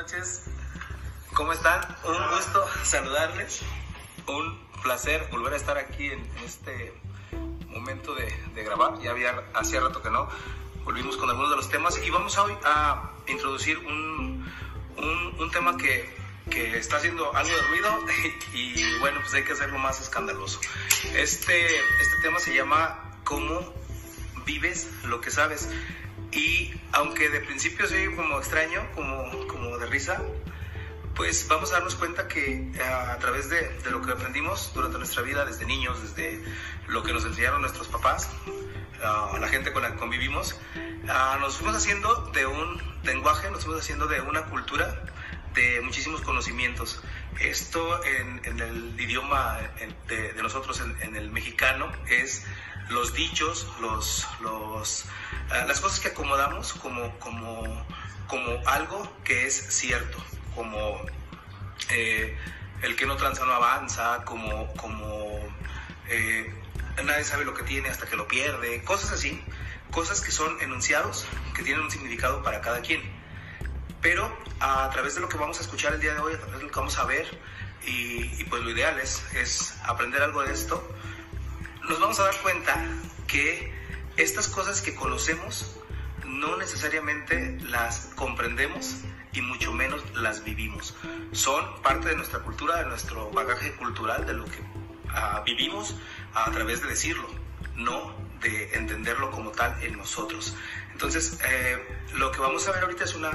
noches. ¿Cómo están? Un gusto saludarles. Un placer volver a estar aquí en este momento de, grabar. Ya había hacía rato que no. Volvimos con algunos de los temas y vamos hoy a introducir un, un, tema que, que está haciendo algo de ruido y, bueno, pues hay que hacerlo más escandaloso. Este, este tema se llama ¿Cómo vives lo que sabes? Y aunque de principio soy como extraño, como, como risa, pues vamos a darnos cuenta que a, a través de, lo que aprendimos durante nuestra vida, desde niños, desde lo que nos enseñaron nuestros papás, a la gente con la que convivimos, nos fuimos haciendo de un lenguaje, nos fuimos haciendo de una cultura, de muchísimos conocimientos. Esto en, el idioma de, de nosotros, en, el mexicano, es los dichos, los, los, uh, las cosas que acomodamos como, como, como algo que es cierto, como eh, el que no tranza no avanza, como, como eh, nadie sabe lo que tiene hasta que lo pierde, cosas así, cosas que son enunciados, que tienen un significado para cada quien. Pero a través de lo que vamos a escuchar el día de hoy, a través de lo que vamos a ver, y, y pues lo ideal es, es aprender algo de esto, nos vamos a dar cuenta que estas cosas que conocemos no necesariamente las comprendemos y mucho menos las vivimos. Son parte de nuestra cultura, de nuestro bagaje cultural, de lo que uh, vivimos a través de decirlo, no de entenderlo como tal en nosotros. Entonces, eh, lo que vamos a ver ahorita es una,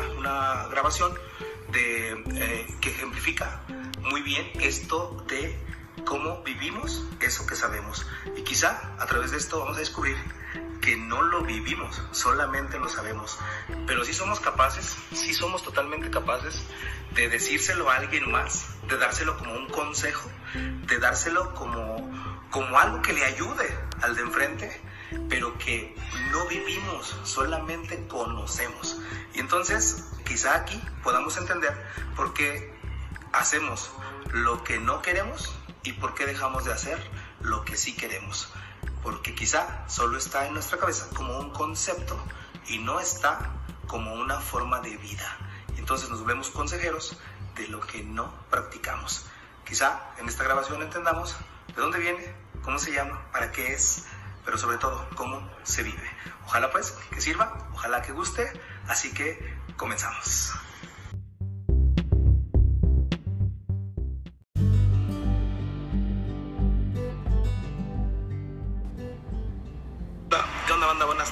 grabación eh, que ejemplifica muy bien esto de cómo vivimos eso que sabemos. Y quizá a través de esto vamos a descubrir que no lo vivimos, solamente lo sabemos. Pero sí somos capaces, sí somos totalmente capaces de decírselo a alguien más, de dárselo como un consejo, de dárselo como, como algo que le ayude al de enfrente, pero que no vivimos, solamente conocemos. Y entonces, quizá aquí podamos entender por qué hacemos lo que no queremos y por qué dejamos de hacer lo que sí queremos porque quizá solo está en nuestra cabeza como un concepto y no está como una forma de vida. Entonces nos vemos consejeros de lo que no practicamos. Quizá en esta grabación entendamos de dónde viene, cómo se llama, para qué es, pero sobre todo cómo se vive. Ojalá pues que sirva, ojalá que guste, así que comenzamos.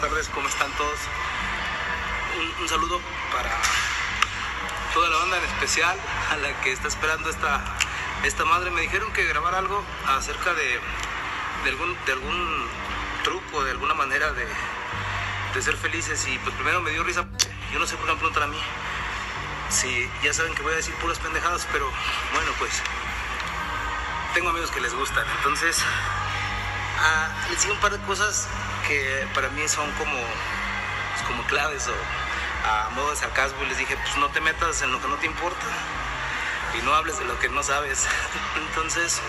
Tardes, ¿cómo están todos? Un, saludo para toda la banda, en especial a la que está esperando esta, esta madre. Me dijeron que grabar algo acerca de, de, algún, de algún truco, de alguna manera de, de ser felices. Y pues primero me dio risa, yo no sé por qué me preguntan a mí. Si ya saben que voy a decir puras pendejadas, pero bueno, pues tengo amigos que les gustan. Entonces, uh, les digo un par de cosas que para mí son como, pues, como claves o a modo de sarcasmo y les dije, pues no te metas en lo que no te importa y no hables de lo que no sabes. Entonces,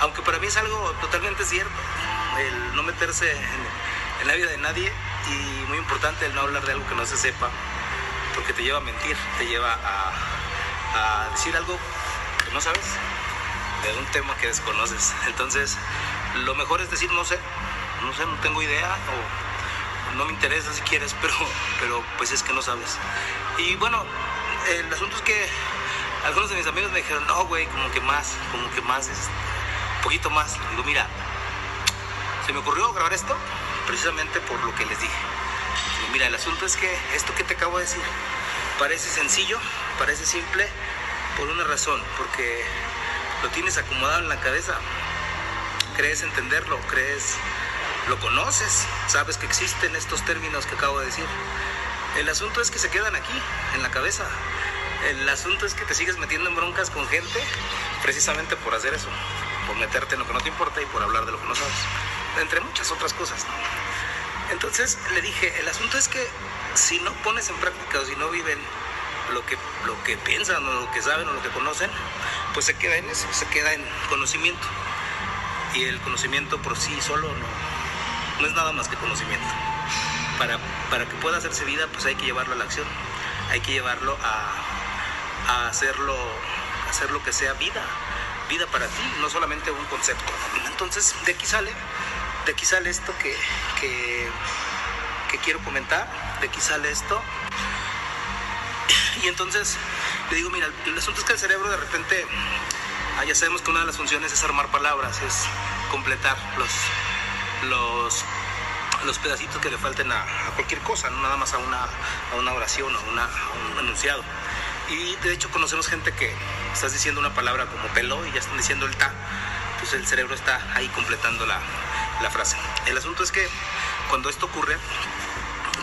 aunque para mí es algo totalmente cierto, el no meterse en, la vida de nadie y muy importante el no hablar de algo que no se sepa, porque te lleva a mentir, te lleva a, a decir algo que no sabes, de un tema que desconoces. Entonces, lo mejor es decir no sé, no sé, no tengo idea o no me interesa si quieres, pero, pero pues es que no sabes. Y bueno, el asunto es que algunos de mis amigos me dijeron, no, güey, como que más, como que más, es, un poquito más. Digo, mira, se me ocurrió grabar esto precisamente por lo que les dije. Digo, mira, el asunto es que esto que te acabo de decir parece sencillo, parece simple, por una razón, porque lo tienes acomodado en la cabeza. Crees entenderlo, crees lo conoces, sabes que existen estos términos que acabo de decir. El asunto es que se quedan aquí, en la cabeza. El asunto es que te sigues metiendo en broncas con gente precisamente por hacer eso, por meterte en lo que no te importa y por hablar de lo que no sabes, entre muchas otras cosas. Entonces le dije, el asunto es que si no pones en práctica o si no viven lo que, lo que piensan o lo que saben o lo que conocen, pues se queda en eso, se queda en conocimiento. Y el conocimiento por sí solo no, no es nada más que conocimiento. Para, para que pueda hacerse vida, pues hay que llevarlo a la acción, hay que llevarlo a, hacerlo, hacer lo que sea vida, vida para ti, no solamente un concepto. Entonces, de aquí sale, de aquí sale esto que, que, que quiero comentar, de aquí sale esto. Y entonces le digo, mira, el asunto es que el cerebro de repente, ah, ya sabemos que una de las funciones es armar palabras, es completar los, los, los pedacitos que le falten a, cualquier cosa, no nada más a una, a una oración o a un enunciado. Y de hecho conocemos gente que estás diciendo una palabra como pelo y ya están diciendo el ta, pues el cerebro está ahí completando la, la frase. El asunto es que cuando esto ocurre,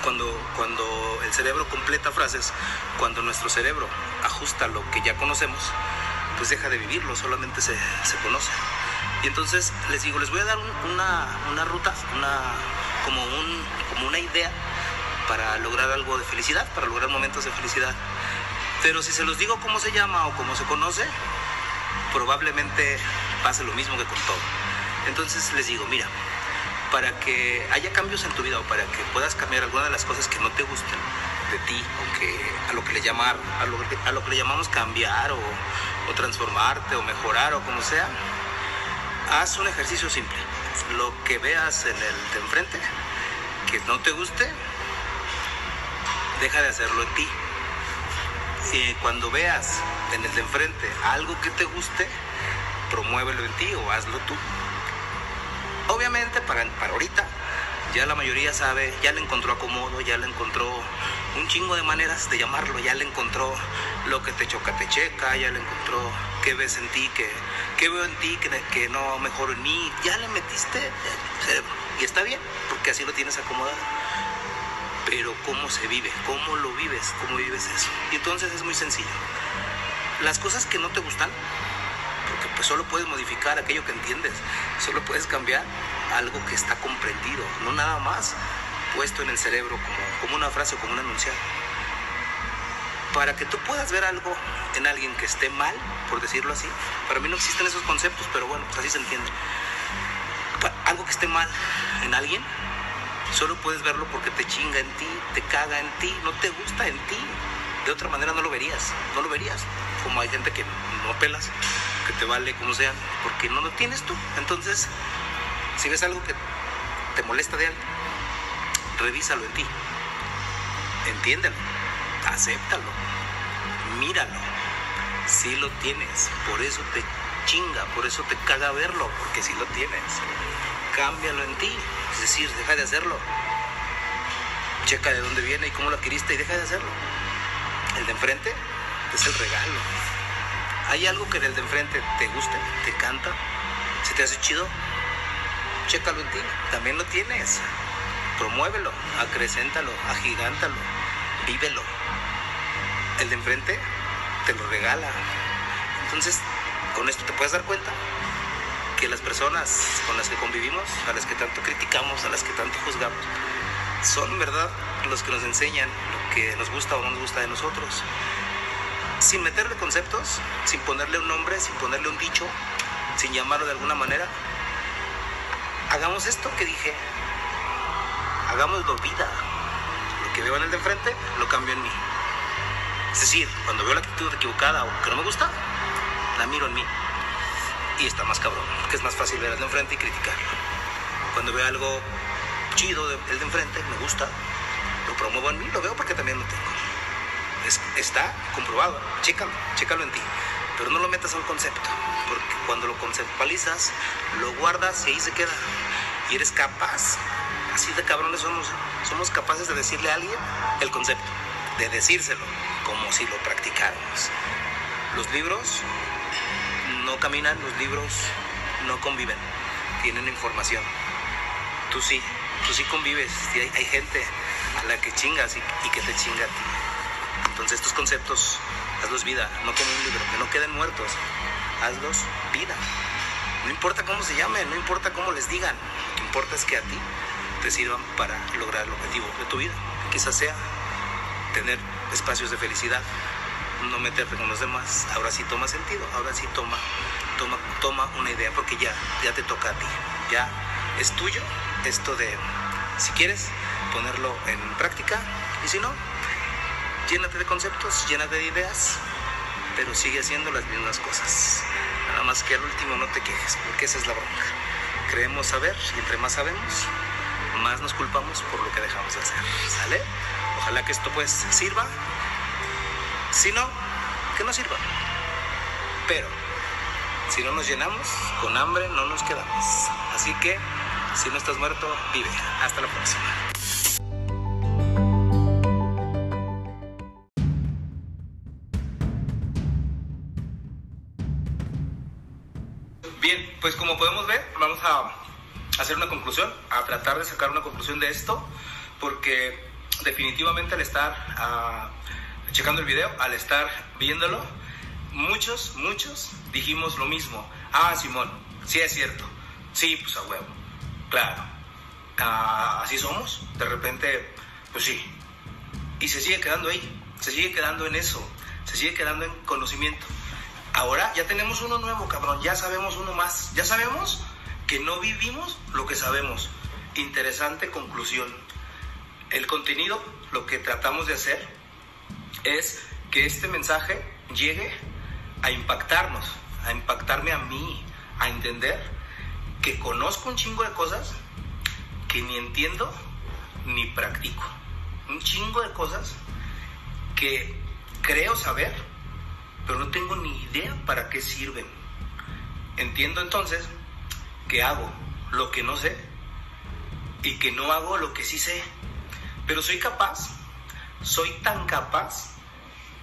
cuando, cuando el cerebro completa frases, cuando nuestro cerebro ajusta lo que ya conocemos, pues deja de vivirlo, solamente se, se conoce. Y entonces les digo, les voy a dar una, una, ruta, una, como, un, como una idea para lograr algo de felicidad, para lograr momentos de felicidad. Pero si se los digo cómo se llama o cómo se conoce, probablemente pase lo mismo que con todo. Entonces les digo, mira, para que haya cambios en tu vida o para que puedas cambiar alguna de las cosas que no te gusten de ti o que a lo que le llamar a lo a lo que le llamamos cambiar o transformarte o mejorar o como sea, haz un ejercicio simple. Lo que veas en el de enfrente que no te guste, deja de hacerlo en ti cuando veas en el de enfrente algo que te guste, promuévelo en ti o hazlo tú. Obviamente, para, para ahorita, ya la mayoría sabe, ya le encontró acomodo, ya le encontró un chingo de maneras de llamarlo, ya le encontró lo que te choca, te checa, ya le encontró qué ves en ti, que, qué veo en ti, que, que no mejoro en mí, ya le metiste cerebro. Y está bien, porque así lo tienes acomodado pero cómo se vive, cómo lo vives, cómo vives eso. Y entonces es muy sencillo. Las cosas que no te gustan, porque pues solo puedes modificar aquello que entiendes, solo puedes cambiar algo que está comprendido, no nada más puesto en el cerebro como, como una frase o como un enunciado. Para que tú puedas ver algo en alguien que esté mal, por decirlo así, para mí no existen esos conceptos, pero bueno, pues así se entiende. Algo que esté mal en alguien, Solo puedes verlo porque te chinga en ti, te caga en ti, no te gusta en ti. De otra manera no lo verías, no lo verías. Como hay gente que no pelas, que te vale como sea, porque no lo tienes tú. Entonces, si ves algo que te molesta de alguien, revísalo en ti. Entiéndelo, acéptalo, míralo. Si lo tienes, por eso te chinga, por eso te caga verlo, porque si lo tienes. Cámbialo en ti. Es decir, deja de hacerlo. Checa de dónde viene y cómo lo adquiriste y deja de hacerlo. El de enfrente es el regalo. ¿Hay algo que del de enfrente te guste, te canta, se te hace chido? Chécalo en ti. También lo tienes. Promuévelo, acrecéntalo, agigántalo, vívelo. El de enfrente te lo regala. Entonces, con esto te puedes dar cuenta que las personas con las que convivimos, a las que tanto criticamos, a las que tanto juzgamos, son, ¿verdad?, los que nos enseñan lo que nos gusta o no nos gusta de nosotros. Sin meterle conceptos, sin ponerle un nombre, sin ponerle un dicho, sin llamarlo de alguna manera, hagamos esto que dije, hagámoslo vida. Lo que veo en el de enfrente, lo cambio en mí. Es decir, cuando veo la actitud equivocada o que no me gusta, la miro en mí y está más cabrón, que es más fácil ver al de enfrente y criticarlo. Cuando veo algo chido del de, enfrente, me gusta, lo promuevo en mí, lo veo porque también lo tengo. está comprobado, chécalo, chécalo en ti, pero no lo metas a concepto, porque cuando lo conceptualizas, lo guardas y ahí se queda. Y eres capaz, así de cabrones somos, somos capaces de decirle a alguien el concepto, de decírselo, como si lo practicáramos. Los libros no caminan, los libros no conviven, tienen información. Tú sí, tú sí convives, hay, hay gente a la que chingas y, que te chinga a ti. Entonces estos conceptos, hazlos vida, no como un libro, que no queden muertos, hazlos vida. No importa cómo se llamen, no importa cómo les digan, lo que importa es que a ti te sirvan para lograr el objetivo de tu vida. Quizás sea tener espacios de felicidad, no meterte con los demás, ahora sí toma sentido, ahora sí toma, toma, toma una idea, porque ya, ya te toca a ti, ya es tuyo esto de, si quieres, ponerlo en práctica, y si no, llénate de conceptos, llénate de ideas, pero sigue haciendo las mismas cosas. Nada más que al último no te quejes, porque esa es la bronca. Creemos saber y entre más sabemos, más nos culpamos por lo que dejamos de hacer. ¿Sale? Ojalá que esto pues sirva. Si no, que no sirva. Pero si no nos llenamos, con hambre no nos quedamos. Así que, si no estás muerto, vive. Hasta la próxima. Bien, pues como podemos ver, vamos a hacer una conclusión, a tratar de sacar una conclusión de esto, porque definitivamente al estar uh, checando el video, al estar viéndolo, muchos, muchos dijimos lo mismo. Ah, Simón, sí es cierto. Sí, pues a huevo. Claro. Uh, así somos. De repente, pues sí. Y se sigue quedando ahí. Se sigue quedando en eso. Se sigue quedando en conocimiento. Ahora ya tenemos uno nuevo, cabrón. Ya sabemos uno más. Ya sabemos que no vivimos lo que sabemos. Interesante conclusión. El contenido, lo que tratamos de hacer es que este mensaje llegue a impactarnos, a impactarme a mí, a entender que conozco un chingo de cosas que ni entiendo ni practico. Un chingo de cosas que creo saber, pero no tengo ni idea para qué sirven. Entiendo entonces que hago lo que no sé y que no hago lo que sí sé. Pero soy capaz, soy tan capaz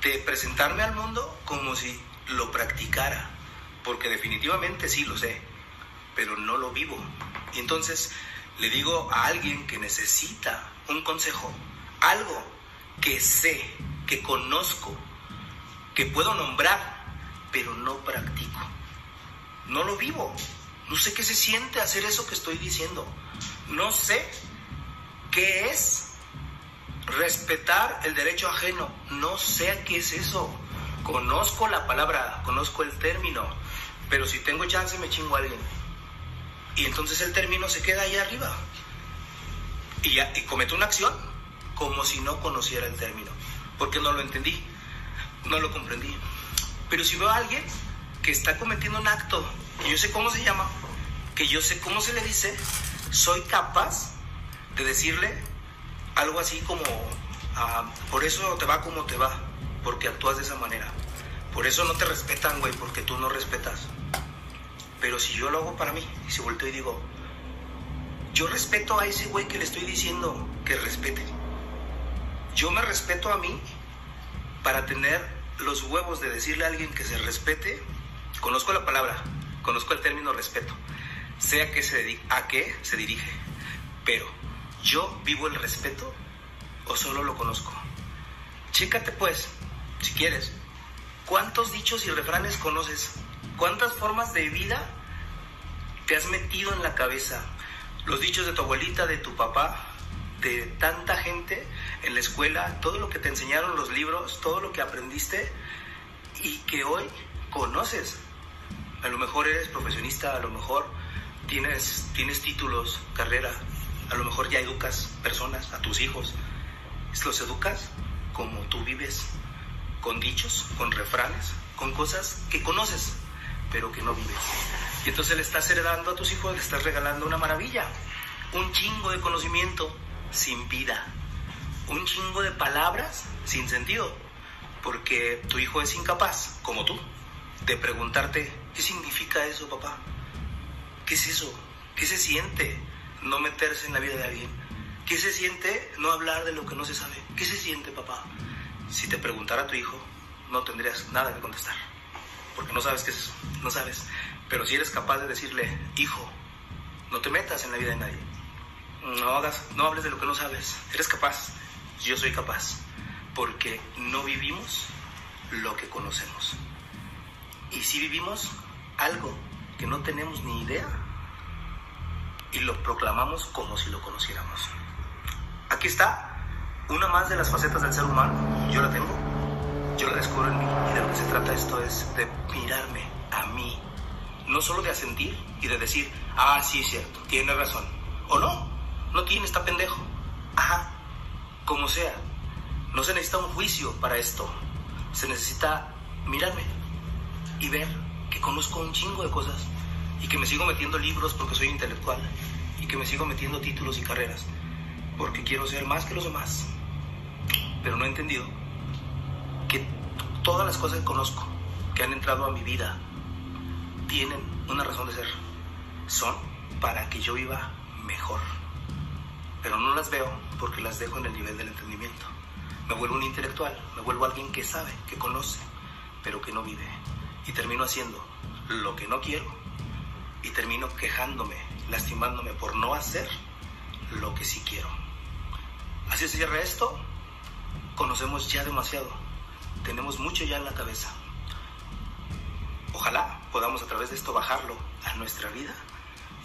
de presentarme al mundo como si lo practicara, porque definitivamente sí lo sé, pero no lo vivo. Y entonces le digo a alguien que necesita un consejo, algo que sé, que conozco, que puedo nombrar, pero no practico. No lo vivo. No sé qué se siente hacer eso que estoy diciendo. No sé qué es respetar el derecho ajeno. No sé qué es eso. Conozco la palabra, conozco el término, pero si tengo chance me chingo a alguien. Y entonces el término se queda ahí arriba. Y, ya, cometo una acción como si no conociera el término, porque no lo entendí, no lo comprendí. Pero si veo a alguien que está cometiendo un acto, y yo sé cómo se llama, que yo sé cómo se le dice, soy capaz de decirle algo así como, ah, por eso te va como te va, porque actúas de esa manera. Por eso no te respetan, güey, porque tú no respetas. Pero si yo lo hago para mí, y si volteo y digo, yo respeto a ese güey que le estoy diciendo que respete. Yo me respeto a mí para tener los huevos de decirle a alguien que se respete. Conozco la palabra, conozco el término respeto, sé a qué se, a qué se dirige, pero ¿Yo vivo el respeto o solo lo conozco? Chécate pues, si quieres, ¿cuántos dichos y refranes conoces? ¿Cuántas formas de vida te has metido en la cabeza? Los dichos de tu abuelita, de tu papá, de tanta gente en la escuela, todo lo que te enseñaron los libros, todo lo que aprendiste y que hoy conoces. A lo mejor eres profesionista, a lo mejor tienes, tienes títulos, carrera, a lo mejor ya educas personas, a tus hijos. Los educas como tú vives, con dichos, con refranes, con cosas que conoces, pero que no vives. Y entonces le estás heredando a tus hijos, le estás regalando una maravilla, un chingo de conocimiento sin vida, un chingo de palabras sin sentido, porque tu hijo es incapaz, como tú, de preguntarte, ¿qué significa eso, papá? ¿Qué es eso? ¿Qué se siente? No meterse en la vida de alguien. ¿Qué se siente no hablar de lo que no se sabe? ¿Qué se siente, papá? Si te preguntara a tu hijo, no tendrías nada que contestar, porque no sabes qué es eso, no sabes. Pero si eres capaz de decirle, hijo, no te metas en la vida de nadie, no hagas, no hables de lo que no sabes, eres capaz, yo soy capaz, porque no vivimos lo que conocemos. Y si vivimos algo que no tenemos ni idea, y lo proclamamos como si lo conociéramos. Aquí está una más de las facetas del ser humano. Yo la tengo, yo la descubro en mí y de lo que se trata esto es de mirarme a mí. No solo de asentir y de decir, ah, sí es cierto, tiene razón. O no, no tiene, está pendejo. Ajá, como sea. No se necesita un juicio para esto. Se necesita mirarme y ver que conozco un chingo de cosas y que me sigo metiendo libros porque soy intelectual y que me sigo metiendo títulos y carreras porque quiero ser más que los demás. Pero no he entendido que todas las cosas que conozco, que han entrado a mi vida, tienen una razón de ser. Son para que yo viva mejor. Pero no las veo porque las dejo en el nivel del entendimiento. Me vuelvo un intelectual, me vuelvo alguien que sabe, que conoce, pero que no vive. Y termino haciendo lo que no quiero y termino quejándome, lastimándome por no hacer lo que sí quiero. Así se cierra esto. Conocemos ya demasiado. Tenemos mucho ya en la cabeza. Ojalá podamos a través de esto bajarlo a nuestra vida.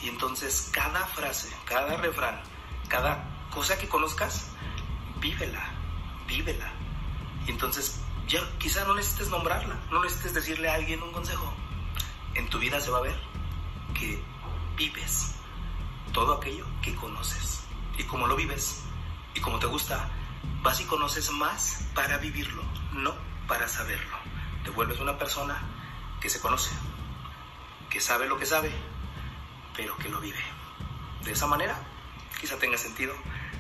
Y entonces cada frase, cada refrán, cada cosa que conozcas, vívela, vívela. Y entonces ya quizá no necesites nombrarla, no necesites decirle a alguien un consejo. En tu vida se va a ver que vives todo aquello que conoces. Y como lo vives y como te gusta, vas y conoces más para vivirlo, no para saberlo. Te vuelves una persona que se conoce, que sabe lo que sabe, pero que lo vive. De esa manera, quizá tenga sentido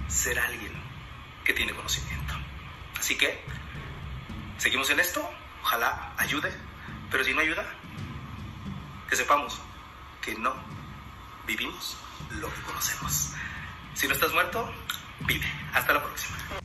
ser alguien que tiene conocimiento. Así que, seguimos en esto, ojalá ayude, pero si no ayuda, que sepamos que no vivimos lo que conocemos. Si no estás muerto, vive. Hasta la próxima.